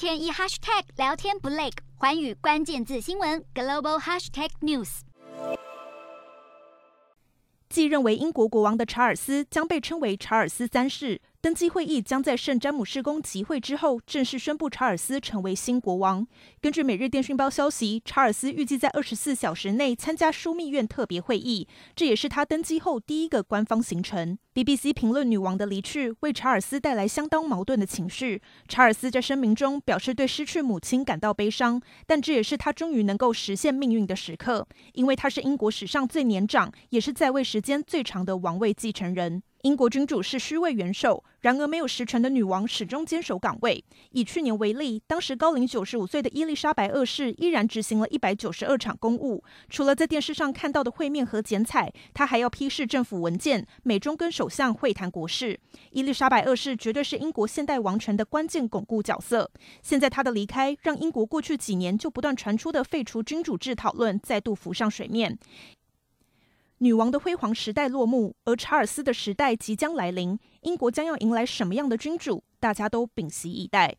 天一 hashtag 聊天不累，环宇关键字新闻 global hashtag news。继认为英国国王的查尔斯将被称为查尔斯三世。登基会议将在圣詹姆士宫集会之后正式宣布查尔斯成为新国王。根据《每日电讯报》消息，查尔斯预计在二十四小时内参加枢密院特别会议，这也是他登基后第一个官方行程。BBC 评论女王的离去为查尔斯带来相当矛盾的情绪。查尔斯在声明中表示对失去母亲感到悲伤，但这也是他终于能够实现命运的时刻，因为他是英国史上最年长，也是在位时间最长的王位继承人。英国君主是虚位元首，然而没有实权的女王始终坚守岗位。以去年为例，当时高龄九十五岁的伊丽莎白二世依然执行了一百九十二场公务。除了在电视上看到的会面和剪彩，她还要批示政府文件，美中跟首相会谈国事。伊丽莎白二世绝对是英国现代王权的关键巩固角色。现在她的离开，让英国过去几年就不断传出的废除君主制讨论再度浮上水面。女王的辉煌时代落幕，而查尔斯的时代即将来临。英国将要迎来什么样的君主？大家都屏息以待。